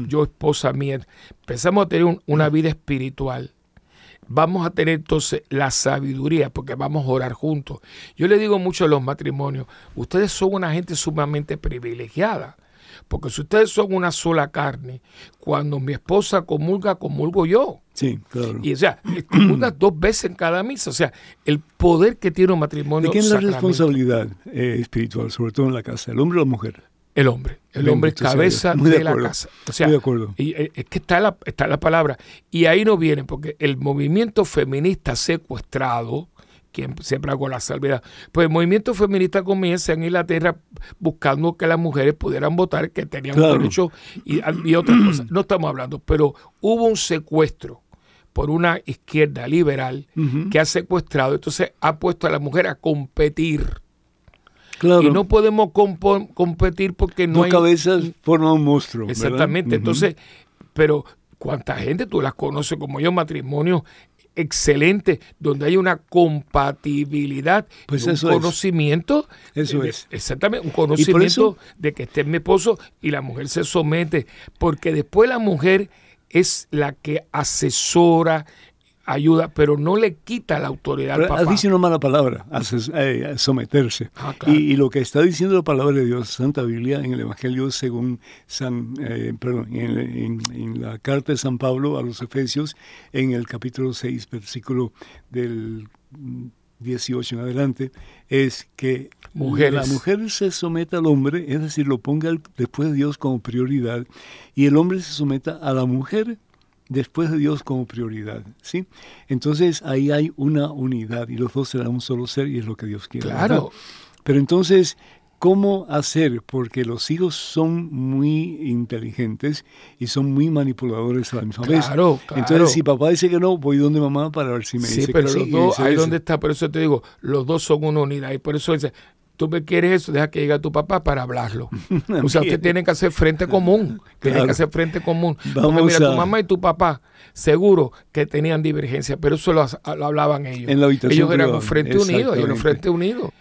yo esposa mía empezamos a tener un- una vida espiritual, vamos a tener entonces la sabiduría, porque vamos a orar juntos. Yo le digo mucho a los matrimonios, ustedes son una gente sumamente privilegiada, porque si ustedes son una sola carne, cuando mi esposa comulga, comulgo yo. Sí, claro. Y o sea, comulga dos veces en cada misa. O sea, el poder que tiene un matrimonio. ¿De quién es la responsabilidad eh, espiritual, sobre todo en la casa? ¿El hombre o la mujer? El hombre. El hombre cabeza de, de la acuerdo. casa. O sea, Muy de acuerdo. y, eh, es que está la, está la palabra. Y ahí no viene, porque el movimiento feminista secuestrado, que siempre hago la salvedad, pues el movimiento feminista comienza en Inglaterra buscando que las mujeres pudieran votar, que tenían Claro. derecho y, y otras cosas. No estamos hablando, pero hubo un secuestro por una izquierda liberal que ha secuestrado, entonces ha puesto a la mujer a competir. Claro. Y no podemos competir porque no Dos hay... cabezas forman un monstruo. Exactamente. Entonces, pero ¿cuánta gente tú las conoces como yo? Matrimonios excelentes, donde hay una compatibilidad, Pues un eso es. conocimiento. Eso de- es. Exactamente, un conocimiento eso- de que esté mi esposo y la mujer se somete, porque después la mujer es la que asesora, ayuda, pero no le quita la autoridad al Pero papá. has dicho una mala palabra, eh, someterse. Ah, claro. y, y lo que está diciendo la palabra de Dios, Santa Biblia, en el Evangelio según San, eh, perdón, en, en- en la carta de San Pablo a los Efesios, en el capítulo 6, versículo del mm, 18 en adelante, es que Mujeres. la mujer se someta al hombre, es decir, lo ponga al- después de Dios como prioridad, y el hombre se someta a la mujer después de Dios como prioridad, ¿sí? Entonces ahí hay una unidad y los dos serán un solo ser y es lo que Dios quiere. ¿verdad? Claro. Pero entonces, ¿cómo hacer? Porque los hijos son muy inteligentes y son muy manipuladores a la misma vez. Claro, claro. Entonces, si papá dice que no, voy donde mamá para ver si me Sí, dice pero que sí. los y dos, ahí donde está, por eso te digo, los dos son una unidad. Y por eso dice, tú me quieres eso, deja que llegue tu papá para hablarlo. o sea, usted tiene que hacer frente común. Tiene Claro. que hacer frente común. Porque Vamos mira, a- tu mamá y tu papá, seguro que tenían divergencia, pero eso lo, lo hablaban ellos. En la habitación ellos eran un frente unido, ellos eran un frente unido.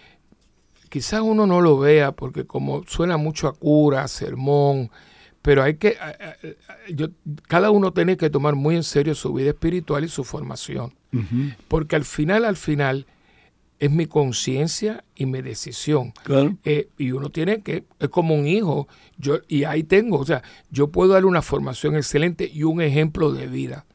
Quizás uno no lo vea porque como suena mucho a cura, a sermón, pero hay que, a- a- a- yo, cada uno tiene que tomar muy en serio su vida espiritual y su formación. Porque al final, al final, es mi conciencia y mi decisión. Claro. Eh, y uno tiene que, es como un hijo, yo, y ahí tengo, o sea, yo puedo darle una formación excelente y un ejemplo de vida,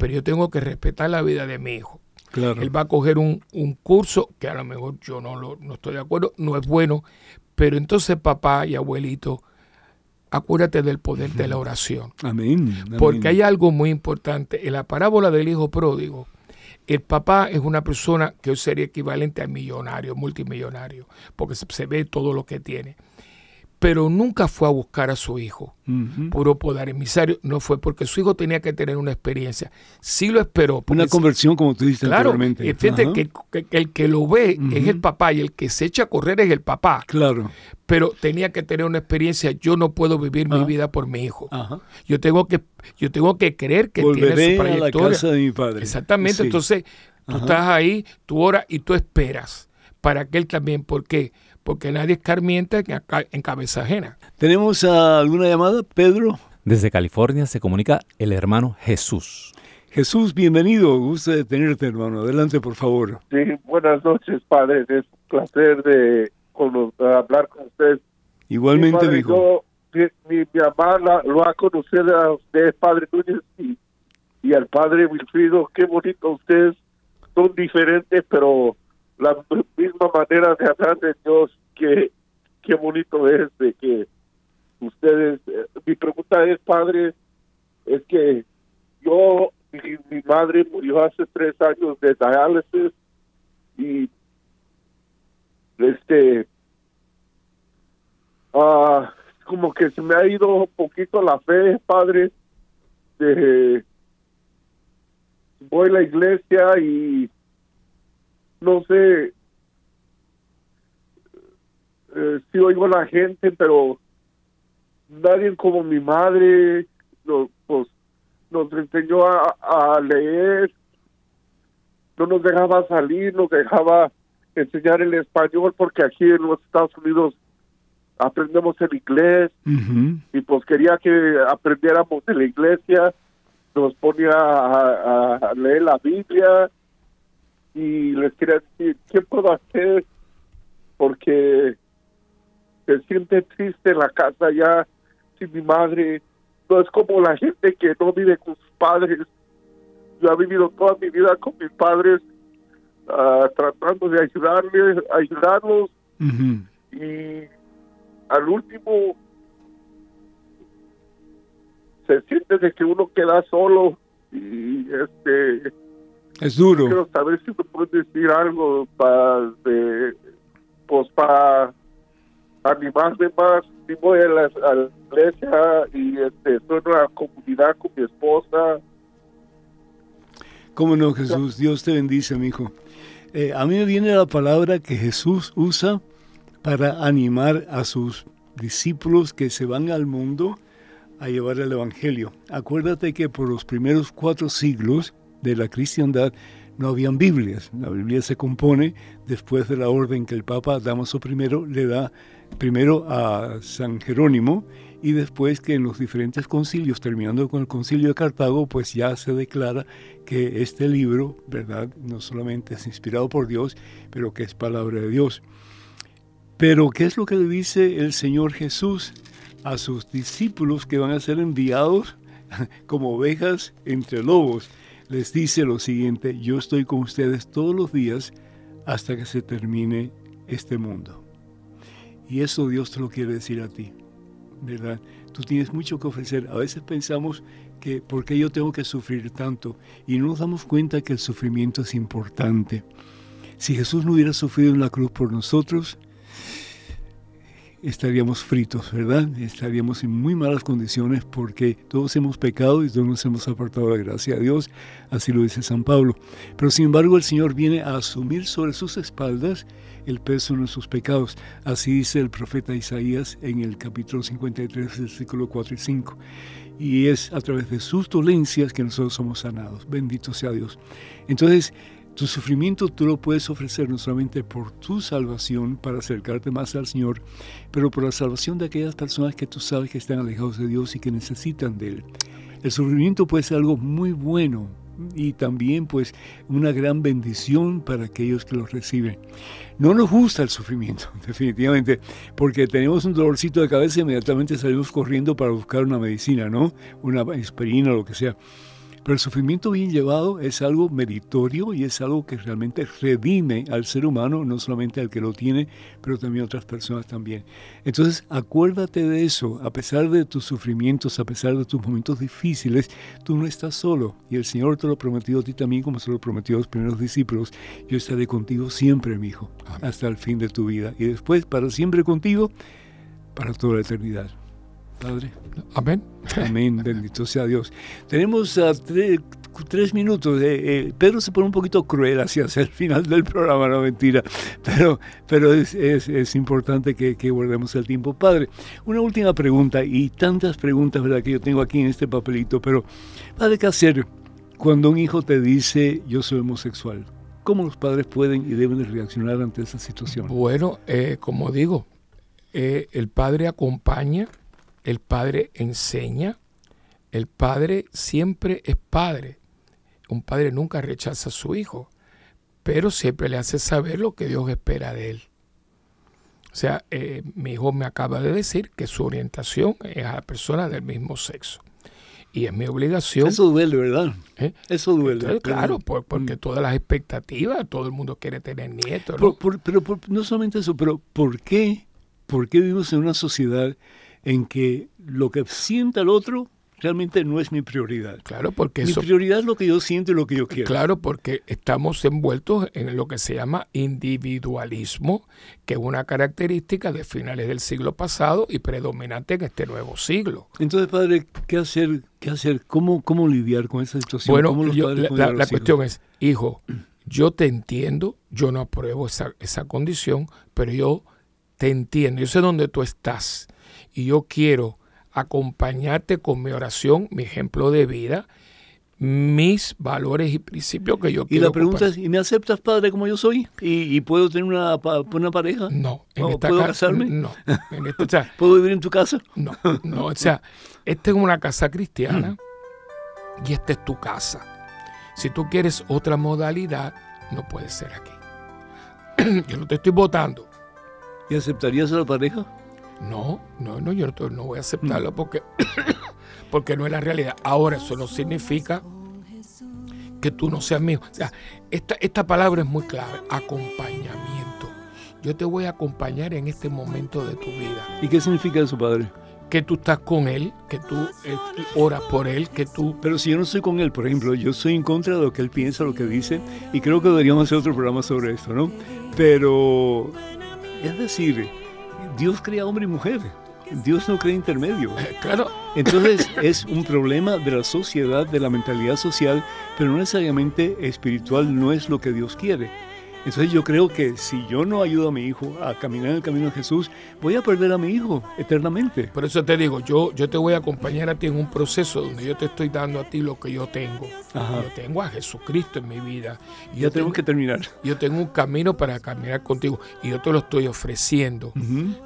pero yo tengo que respetar la vida de mi hijo. claro. Él va a coger un, un curso que a lo mejor yo no, lo, no estoy de acuerdo, no es bueno, pero entonces papá y abuelito, acuérdate del poder de la oración. Amén. amén. Porque hay algo muy importante. En la parábola del hijo pródigo, el papá es una persona que hoy sería equivalente a millonario, multimillonario, porque se, se ve todo lo que tiene. Pero nunca fue a buscar a su hijo, Ujú. puro poder emisario, no fue porque su hijo tenía que tener una experiencia. Sí lo esperó. porque Una conversión, como tú dijiste Claro, anteriormente. fíjate que, el que lo ve es el papá y el que se echa a correr es el papá. Claro. Pero tenía que tener una experiencia. Yo no puedo vivir mi Ah. vida por mi hijo. Ajá. Yo tengo que, yo tengo que creer que tiene Volveré su a la trayectoria. casa de mi padre. Exactamente. Sí. Entonces, tú Ajá. estás ahí, tú oras y tú esperas para que él también. ¿Por qué? Porque nadie escarmienta en, cabeza ajena. ¿Tenemos ah, alguna llamada, Pedro? Desde California se comunica el hermano Jesús. Jesús, bienvenido. Gusto de tenerte, hermano. Adelante, por favor. Sí, buenas noches, padre. Es un placer de cono- hablar con usted. Igualmente, Mi padre, hijo. yo- mi, mi- mi mamá la- lo ha conocido a usted, padre Núñez, y y al padre Wilfrido, qué bonito ustedes, son diferentes, pero la misma manera de hablar de Dios, que qué bonito es de que ustedes, eh, mi pregunta es, padre, es que yo, mi, madre murió hace tres años de diálisis y este, ah, como que se me ha ido un poquito la fe, padre, de voy a la iglesia y no sé eh, sí oigo a la gente pero nadie como mi madre nos, pues, nos enseñó a, leer. No nos dejaba salir nos dejaba enseñar el español porque aquí en los Estados Unidos aprendemos el inglés. Y pues quería que aprendiéramos de la iglesia. Nos ponía a, leer la Biblia y les quería decir, ¿qué puedo hacer? Porque se siente triste la casa ya sin mi madre. No es como la gente que no vive con sus padres. Yo he vivido toda mi vida con mis padres, ah, tratando de ayudarles, ayudarlos. Y al último se siente de que uno queda solo y este es duro. Quiero saber si me puedes decir algo para de pues para animarme más. Si voy a la, iglesia y este estoy en una comunidad con mi esposa. Cómo no Jesús Dios te bendice mi hijo eh, a mí me viene la palabra que Jesús usa para animar a sus discípulos que se van al mundo a llevar el Evangelio. Acuérdate que por los primeros cuatro siglos de la cristiandad no habían Biblias. La Biblia se compone después de la orden que el Papa Damaso I le da primero a San Jerónimo y después que en los diferentes concilios, terminando con el concilio de Cartago, pues ya se declara que este libro, ¿verdad? No solamente es inspirado por Dios, pero que es palabra de Dios. Pero, ¿qué es lo que le dice el Señor Jesús? a sus discípulos que van a ser enviados como ovejas entre lobos. Les dice lo siguiente, yo estoy con ustedes todos los días hasta que se termine este mundo. Y eso Dios te lo quiere decir a ti, ¿verdad? Tú tienes mucho que ofrecer. A veces pensamos que, ¿por qué yo tengo que sufrir tanto? Y no nos damos cuenta que el sufrimiento es importante. Si Jesús no hubiera sufrido en la cruz por nosotros, estaríamos fritos, ¿verdad? Estaríamos en muy malas condiciones porque todos hemos pecado y todos nos hemos apartado de la gracia de Dios, así lo dice San Pablo. Pero sin embargo el Señor viene a asumir sobre sus espaldas el peso de sus pecados. Así dice el profeta Isaías en el capítulo 53, versículo 4 y 5. Y es a través de sus dolencias que nosotros somos sanados. Bendito sea Dios. Entonces, tu sufrimiento tú lo puedes ofrecer no solamente por tu salvación para acercarte más al Señor, pero por la salvación de aquellas personas que tú sabes que están alejados de Dios y que necesitan de Él. El sufrimiento puede ser algo muy bueno y también pues una gran bendición para aquellos que lo reciben. No nos gusta el sufrimiento, definitivamente, porque tenemos un dolorcito de cabeza y inmediatamente salimos corriendo para buscar una medicina, ¿no? Una aspirina o lo que sea. Pero el sufrimiento bien llevado es algo meritorio y es algo que realmente redime al ser humano, no solamente al que lo tiene, pero también a otras personas también. Entonces, acuérdate de eso, a pesar de tus sufrimientos, a pesar de tus momentos difíciles, tú no estás solo. Y el Señor te lo ha prometido a ti también, como se lo prometió a los primeros discípulos. Yo estaré contigo siempre, mi hijo, hasta el fin de tu vida. Y después, para siempre contigo, para toda la eternidad. Padre. Amén. Amén, bendito sea Dios. Tenemos uh, tres minutos. Eh, Pedro se pone un poquito cruel hacia el final del programa, no mentira, pero, pero es, es, importante que, que, guardemos el tiempo. Padre, una última pregunta y tantas preguntas ¿verdad? que yo tengo aquí en este papelito, pero Padre, ¿qué hacer cuando un hijo te dice yo soy homosexual? ¿Cómo los padres pueden y deben reaccionar ante esa situación? Bueno, eh, como digo, eh, el padre acompaña el padre enseña, el padre siempre es padre. Un padre nunca rechaza a su hijo, pero siempre le hace saber lo que Dios espera de él. O sea, eh, mi hijo me acaba de decir que su orientación es a la persona del mismo sexo. y es mi obligación. Eso duele, ¿verdad? ¿Eh? Eso duele. claro, porque mm. todas las expectativas, todo el mundo quiere tener nietos. ¿no? pero no solamente eso, pero ¿por qué, ¿por qué vivimos en una sociedad en que lo que sienta el otro realmente no es mi prioridad. Claro, porque mi prioridad es lo que yo siento y lo que yo quiero. Claro, porque estamos envueltos en lo que se llama individualismo, que es una característica de finales del siglo pasado y predominante en este nuevo siglo. Entonces, padre, ¿qué hacer? ¿Qué hacer? ¿Cómo, cómo lidiar con esa situación? Bueno, la, la cuestión es, hijo, yo te entiendo, yo no apruebo esa, esa condición, pero yo te entiendo, yo sé dónde tú estás y yo quiero acompañarte con mi oración, mi ejemplo de vida, mis valores y principios que yo quiero. Y la pregunta es, ¿y me aceptas padre como yo soy? ¿Y, puedo tener una, una pareja? No. En ¿Puedo casarme? No. ¿Puedo vivir en tu casa? No, no. O sea, esta es una casa cristiana y esta es tu casa. Si tú quieres otra modalidad, no puede ser aquí. yo no te estoy votando. ¿Y aceptarías a la pareja? No, no, no, yo no, voy a aceptarlo porque, porque no es la realidad. Ahora, eso no significa que tú no seas mío. O sea, esta, esta palabra es muy clave, acompañamiento. Yo te voy a acompañar en este momento de tu vida. ¿Y qué significa eso, padre? Que tú estás con él, que tú eh, oras por él, que tú... Pero si yo no estoy con él, por ejemplo, yo estoy en contra de lo que él piensa, lo que dice, y creo que deberíamos hacer otro programa sobre esto, ¿no? Pero, es decir, Dios crea hombre y mujer. Dios no crea intermedio. Claro. Entonces es un problema de la sociedad, de la mentalidad social, pero no necesariamente espiritual, no es lo que Dios quiere. Entonces yo creo que si yo no ayudo a mi hijo a caminar en el camino de Jesús, voy a perder a mi hijo eternamente. Por eso te digo, yo, yo te voy a acompañar a ti en un proceso donde yo te estoy dando a ti lo que yo tengo. Yo tengo a Jesucristo en mi vida. Y ya tengo que terminar. Yo tengo un camino para caminar contigo y yo te lo estoy ofreciendo.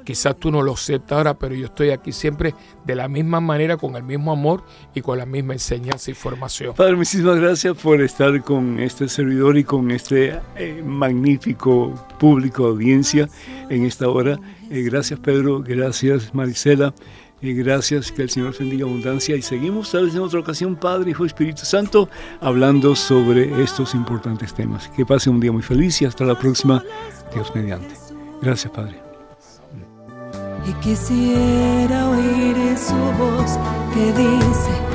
Quizás tú no lo aceptas ahora, pero yo estoy aquí siempre de la misma manera, con el mismo amor y con la misma enseñanza y formación. Padre, muchísimas gracias por estar con este servidor y con este... Eh, magnífico público, audiencia en esta hora. Eh, gracias Pedro, gracias Marisela, eh, gracias, que el Señor bendiga abundancia y seguimos tal vez en otra ocasión, Padre, Hijo, Espíritu Santo, hablando sobre estos importantes temas. Que pase un día muy feliz y hasta la próxima, Dios mediante. Gracias Padre. Y quisiera oír su voz que dice,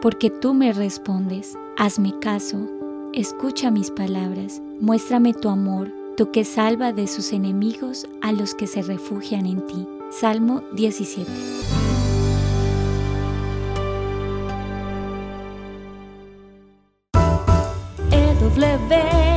porque tú me respondes. Hazme caso, escucha mis palabras, muéstrame tu amor tú que salva de sus enemigos a los que se refugian en ti. Salmo 17. W